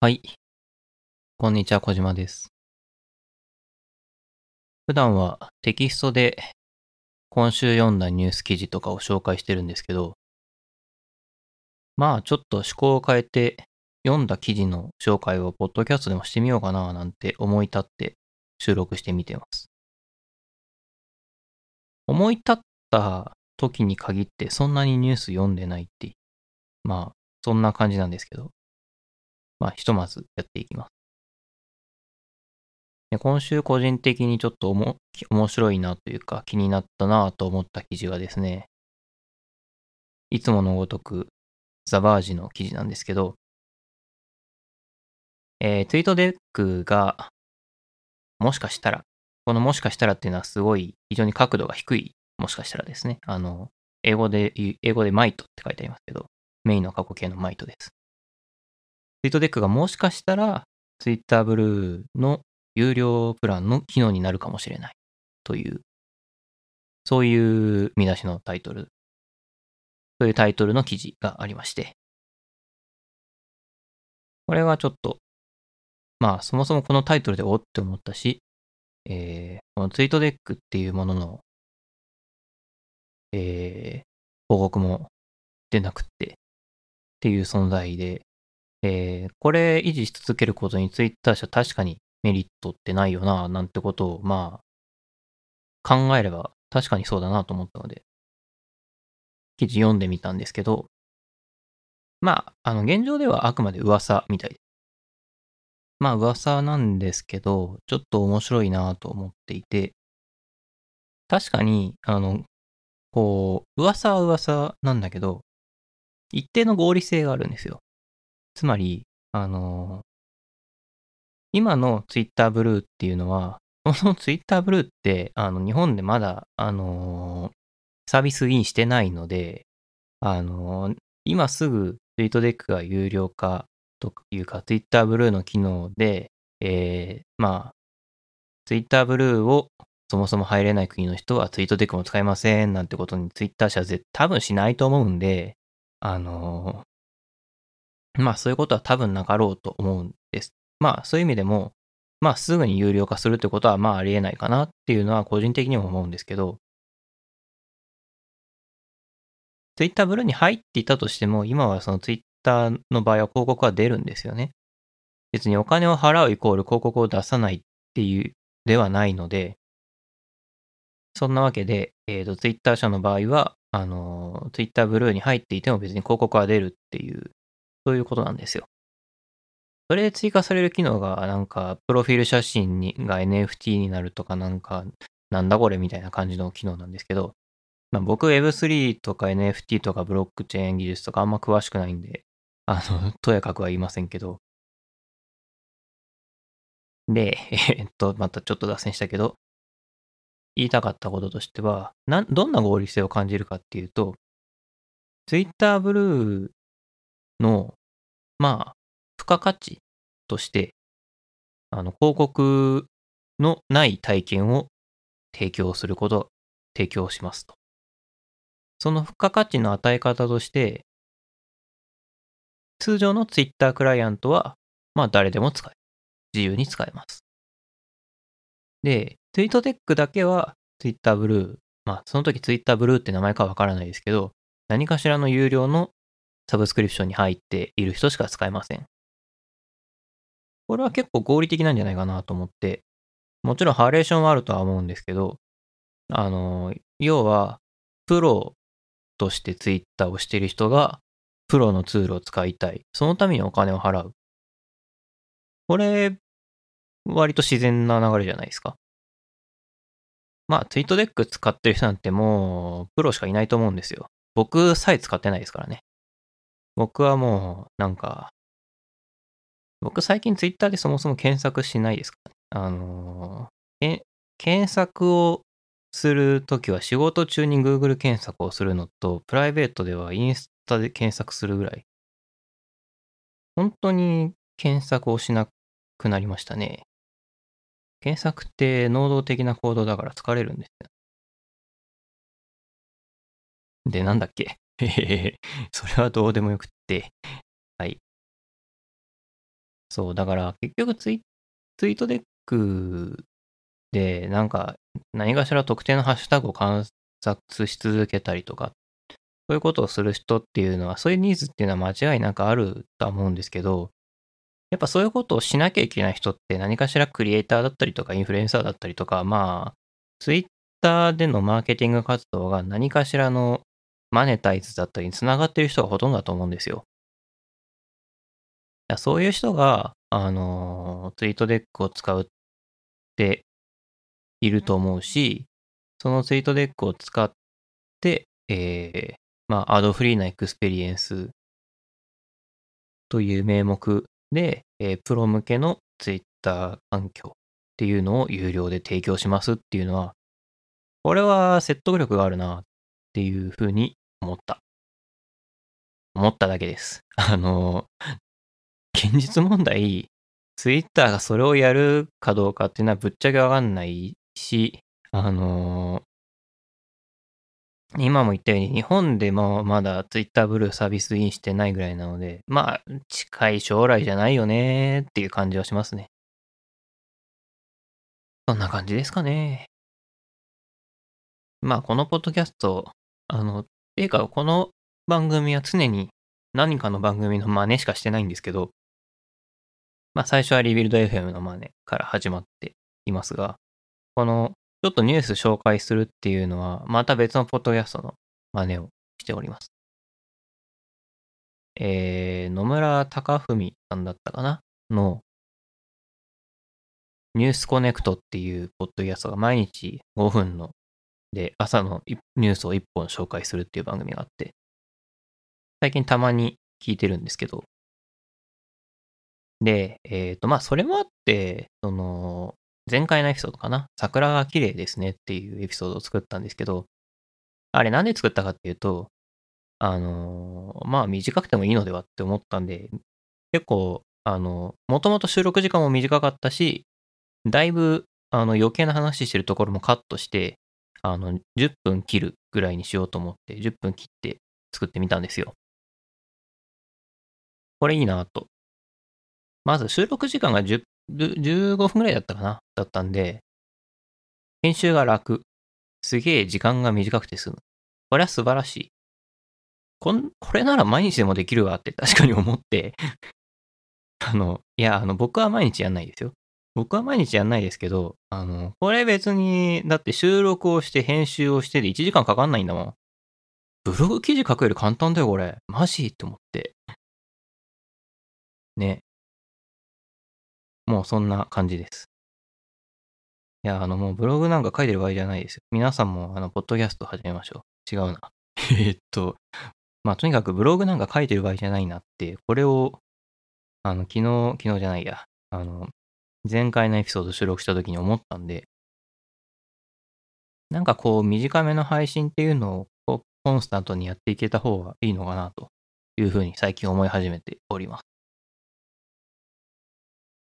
はい。こんにちは、小島です。普段はテキストで今週読んだニュース記事とかを紹介してるんですけど、まあちょっと趣向を変えて読んだ記事の紹介をポッドキャストでもしてみようかななんて思い立って収録してみてます。思い立った時に限ってそんなにニュース読んでないって、まあそんな感じなんですけど、まあ、ひとまずやっていきます。で今週個人的にちょっとおも面白いなというか気になったなと思った記事がですね、いつものごとくザバージの記事なんですけど、えー、ツイートデックがもしかしたら、このもしかしたらっていうのはすごい非常に角度が低い、もしかしたらですね。あの、英語で、英語でマイトって書いてありますけど、メインの過去形のマイトです。ツイートデックがもしかしたら Twitter ブルーの有料プランの機能になるかもしれないという、そういう見出しのタイトル、そういうタイトルの記事がありまして、これはちょっと、まあそもそもこのタイトルでおって思ったし、えー、このツイートデックっていうものの、えー、報告も出なくってっていう存在で、えー、これ維持し続けることにツイッター社確かにメリットってないよな、なんてことを、まあ、考えれば確かにそうだなと思ったので、記事読んでみたんですけど、まあ、あの、現状ではあくまで噂みたい。まあ、噂なんですけど、ちょっと面白いなと思っていて、確かに、あの、こう、噂は噂なんだけど、一定の合理性があるんですよ。つまり、あのー、今の Twitter ブルーっていうのは、その Twitter ブルーって、あの、日本でまだ、あのー、サービスインしてないので、あのー、今すぐツイートデックが有料化というか、Twitter ブルーの機能で、えー、まあ、Twitter ブルーをそもそも入れない国の人はツイートデックも使えませんなんてことに Twitter 社は絶多分しないと思うんで、あのまあそういうことは多分なかろうと思うんです。まあそういう意味でも、まあすぐに有料化するってことはまあありえないかなっていうのは個人的にも思うんですけど、Twitter ブルーに入っていたとしても、今はその Twitter の場合は広告は出るんですよね。別にお金を払うイコール広告を出さないっていうではないので、そんなわけで、えっ、ー、と、Twitter 社の場合は、あの、Twitter ブルーに入っていても別に広告は出るっていうそういうことなんですよ。それで追加される機能が、なんか、プロフィール写真にが NFT になるとか、なんか、なんだこれみたいな感じの機能なんですけど、まあ、僕 Web3 とか NFT とかブロックチェーン技術とかあんま詳しくないんで、あの、とやかくは言いませんけど。で、えっと、またちょっと脱線したけど、言いたかったこととしては、などんな合理性を感じるかっていうと、Twitter ブルーの、まあ、付加価値として、あの、広告のない体験を提供すること、提供しますと。その付加価値の与え方として、通常の Twitter クライアントは、まあ誰でも使える。自由に使えます。で、ツイートテックだけは Twitter ブルー、まあその時 Twitter ブルーって名前かわからないですけど、何かしらの有料のサブスクリプションに入っている人しか使えません。これは結構合理的なんじゃないかなと思って、もちろんハレーションはあるとは思うんですけど、あの、要は、プロとしてツイッターをしている人が、プロのツールを使いたい。そのためにお金を払う。これ、割と自然な流れじゃないですか。まあ、ツイートデック使ってる人なんてもう、プロしかいないと思うんですよ。僕さえ使ってないですからね。僕はもう、なんか、僕最近ツイッターでそもそも検索しないですからね。あのー、検索をするときは仕事中に Google 検索をするのと、プライベートではインスタで検索するぐらい。本当に検索をしなくなりましたね。検索って能動的な行動だから疲れるんですよ。で、なんだっけへへへ。それはどうでもよくって。はい。そう、だから結局ツイツイートデックで、なんか何かしら特定のハッシュタグを観察し続けたりとか、そういうことをする人っていうのは、そういうニーズっていうのは間違いなくあるとは思うんですけど、やっぱそういうことをしなきゃいけない人って何かしらクリエイターだったりとかインフルエンサーだったりとか、まあ、ツイッターでのマーケティング活動が何かしらのマネタイズだったりに繋がってる人がほとんどだと思うんですよ。そういう人が、あの、ツイートデックを使うっていると思うし、そのツイートデックを使って、えー、まあ、 ad-free な experience という名目で、えー、プロ向けのツイッター環境っていうのを有料で提供しますっていうのは、これは説得力があるなっていうふうに思った。思っただけです。あの、現実問題、ツイッターがそれをやるかどうかっていうのはぶっちゃけわかんないし、あの今も言ったように日本でもまだツイッターブルーサービスインしてないぐらいなので、まあ近い将来じゃないよねっていう感じはしますね。そんな感じですかね。まあこのポッドキャスト、あの、ていうかこの番組は常に何かの番組の真似しかしてないんですけど、まあ最初はリビルド FM の真似から始まっていますが、このちょっとニュース紹介するっていうのは、また別のポッドキャストの真似をしております。えー、野村隆文さんだったかな？の、ニュースコネクトっていうポッドキャストが毎日5分ので朝のニュースを1本紹介するっていう番組があって、最近たまに聞いてるんですけど、で、えっ、ー、と、まあ、それもあって、その、前回のエピソードかな。桜が綺麗ですねっていうエピソードを作ったんですけど、あれなんで作ったかっていうと、あのまあ短くてもいいのではって思ったんで、結構、あの、もともと収録時間も短かったし、だいぶ、あの、余計な話してるところもカットして、あの、10分切るぐらいにしようと思って、10分切って作ってみたんですよ。これいいなとまず収録時間が10 15分ぐらいだったかなだったんで、編集が楽。すげえ時間が短くて済む。これは素晴らしい。こん、これなら毎日でもできるわって確かに思って あの、いや、あの、僕は毎日やんないですよ。僕は毎日やんないですけど、あの、これ別に、だって収録をして編集をしてで1時間かかんないんだもん。ブログ記事書くより簡単だよ、これ。マジ？って思って。ね。もうそんな感じです。いや、あの、もうブログなんか書いてる場合じゃないですよ。皆さんも、あの、ポッドキャスト始めましょう。違うな。えっと、まあ、とにかくブログなんか書いてる場合じゃないなって、これを、あの、昨日、昨日じゃないや、あの、前回のエピソード収録した時に思ったんで、なんかこう、短めの配信っていうのを、コンスタントにやっていけた方がいいのかな、というふうに最近思い始めております。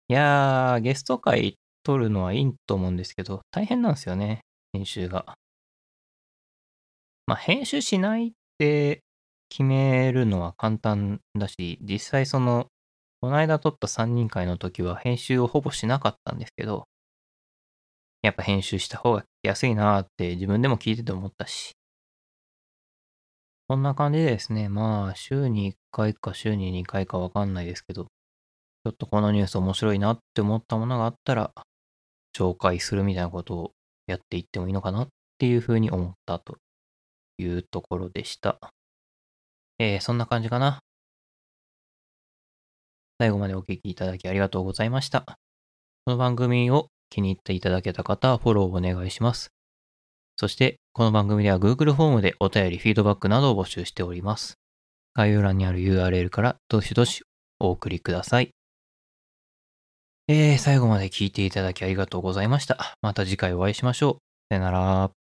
いやー、ゲスト会撮るのはいいと思うんですけど、大変なんですよね、編集が。まあ、編集しないって決めるのは簡単だし、実際その、この間撮った3人会の時は編集をほぼしなかったんですけど、やっぱ編集した方が安いなーって自分でも聞いてて思ったし。こんな感じでですね、まあ、週に1回か週に2回かわかんないですけど、ちょっとこのニュース面白いなって思ったものがあったら、紹介するみたいなことをやっていってもいいのかなっていうふうに思ったというところでした。えー、そんな感じかな。最後までお聴きいただきありがとうございました。この番組を気に入っていただけた方はフォローをお願いします。そして、この番組では Google フォームでお便り、フィードバックなどを募集しております。概要欄にある URL からどしどしお送りください。えー、最後まで聞いていただきありがとうございました。また次回お会いしましょう。さよなら。